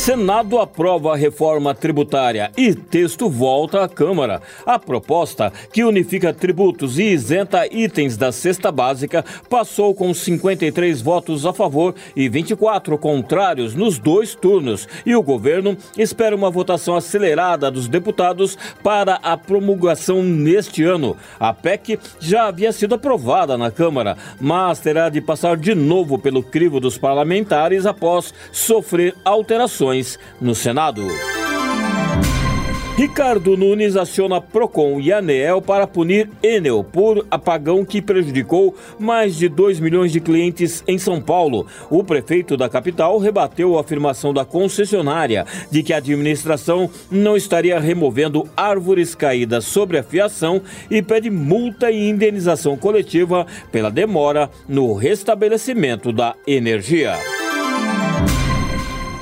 Senado aprova a reforma tributária e texto volta à Câmara. A proposta, que unifica tributos e isenta itens da cesta básica, passou com 53 votos a favor e 24 contrários nos dois turnos. E o governo espera uma votação acelerada dos deputados para a promulgação neste ano. A PEC já havia sido aprovada na Câmara, mas terá de passar de novo pelo crivo dos parlamentares após sofrer alterações no Senado. Ricardo Nunes aciona Procon e Anel para punir Enel por apagão que prejudicou mais de 2 milhões de clientes em São Paulo. O prefeito da capital rebateu a afirmação da concessionária de que a administração não estaria removendo árvores caídas sobre a fiação e pede multa e indenização coletiva pela demora no restabelecimento da energia.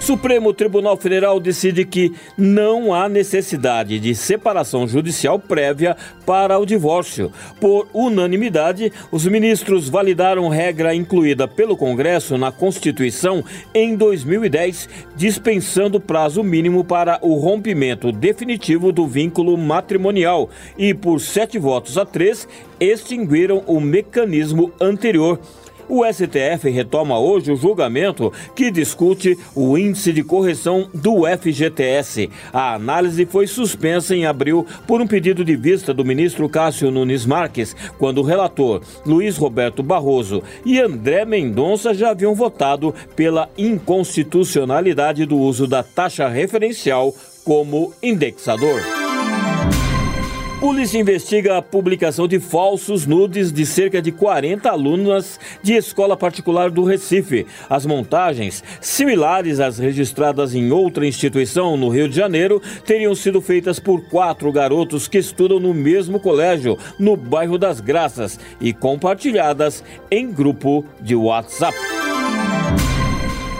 Supremo Tribunal Federal decide que não há necessidade de separação judicial prévia para o divórcio. Por unanimidade, os ministros validaram regra incluída pelo Congresso na Constituição em 2010, dispensando prazo mínimo para o rompimento definitivo do vínculo matrimonial e, por sete votos a três, extinguiram o mecanismo anterior. O STF retoma hoje o julgamento que discute o índice de correção do FGTS. A análise foi suspensa em abril por um pedido de vista do ministro Cássio Nunes Marques, quando o relator Luiz Roberto Barroso e André Mendonça já haviam votado pela inconstitucionalidade do uso da taxa referencial como indexador. Polícia investiga a publicação de falsos nudes de cerca de 40 alunas de escola particular do Recife. As montagens, similares às registradas em outra instituição no Rio de Janeiro, teriam sido feitas por quatro garotos que estudam no mesmo colégio, no bairro das Graças, e compartilhadas em grupo de WhatsApp.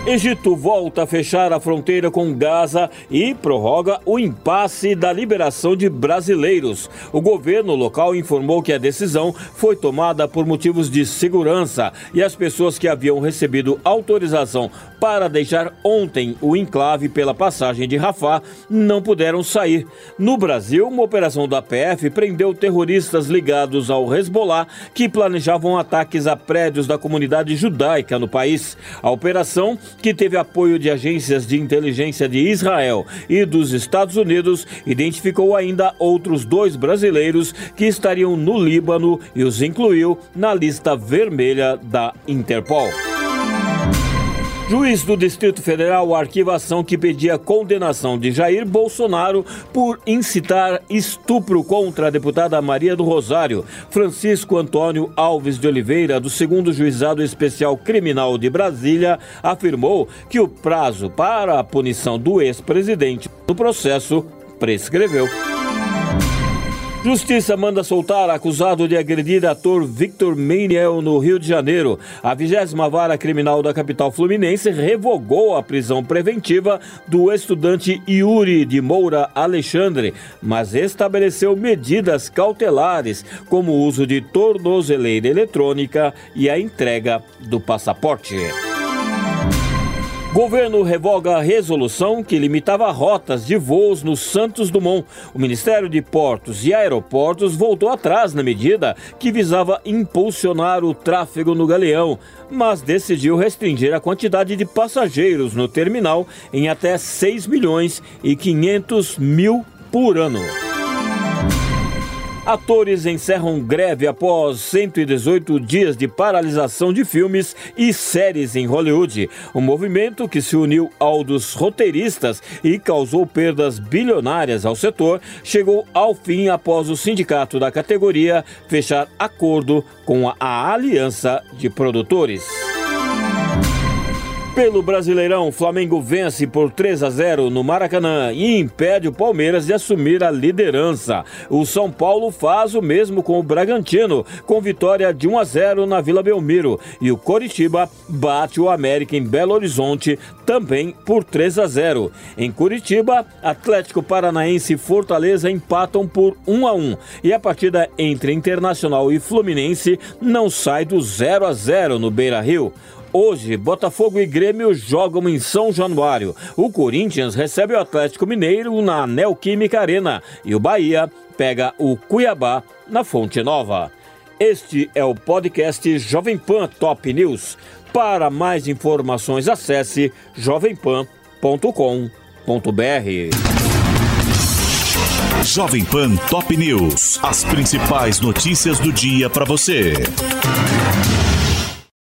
Egito volta a fechar a fronteira com Gaza e prorroga o impasse da liberação de brasileiros. O governo local informou que a decisão foi tomada por motivos de segurança e as pessoas que haviam recebido autorização para deixar ontem o enclave pela passagem de Rafah não puderam sair. No Brasil, uma operação da PF prendeu terroristas ligados ao Hezbollah que planejavam ataques a prédios da comunidade judaica no país. A operação que teve apoio de agências de inteligência de Israel e dos Estados Unidos, identificou ainda outros dois brasileiros que estariam no Líbano e os incluiu na lista vermelha da Interpol. Juiz do Distrito Federal arquiva ação que pedia condenação de Jair Bolsonaro por incitar estupro contra a deputada Maria do Rosário. Francisco Antônio Alves de Oliveira, do segundo Juizado Especial Criminal de Brasília, afirmou que o prazo para a punição do ex-presidente no processo prescreveu. Justiça manda soltar acusado de agredir ator Victor Meiniel no Rio de Janeiro. A vigésima vara criminal da capital fluminense revogou a prisão preventiva do estudante Yuri de Moura Alexandre, mas estabeleceu medidas cautelares, como o uso de tornozeleira eletrônica e a entrega do passaporte. Governo revoga a resolução que limitava rotas de voos no Santos Dumont. O Ministério de Portos e Aeroportos voltou atrás na medida que visava impulsionar o tráfego no Galeão, mas decidiu restringir a quantidade de passageiros no terminal em até 6 milhões e 500 mil por ano. Atores encerram greve após 118 dias de paralisação de filmes e séries em Hollywood. Um movimento que se uniu ao dos roteiristas e causou perdas bilionárias ao setor chegou ao fim após o sindicato da categoria fechar acordo com a Aliança de Produtores. Pelo Brasileirão, Flamengo vence por 3 a 0 no Maracanã e impede o Palmeiras de assumir a liderança. O São Paulo faz o mesmo com o Bragantino, com vitória de 1 a 0 na Vila Belmiro. E o Coritiba bate o América em Belo Horizonte também por 3 a 0. Em Curitiba, Atlético Paranaense e Fortaleza empatam por 1 a 1. E a partida entre Internacional e Fluminense não sai do 0 a 0 no Beira-Rio. Hoje, Botafogo e Grêmio jogam em São Januário. O Corinthians recebe o Atlético Mineiro na Neoquímica Arena e o Bahia pega o Cuiabá na Fonte Nova. Este é o podcast Jovem Pan Top News. Para mais informações, acesse jovempan.com.br. Jovem Pan Top News. As principais notícias do dia para você.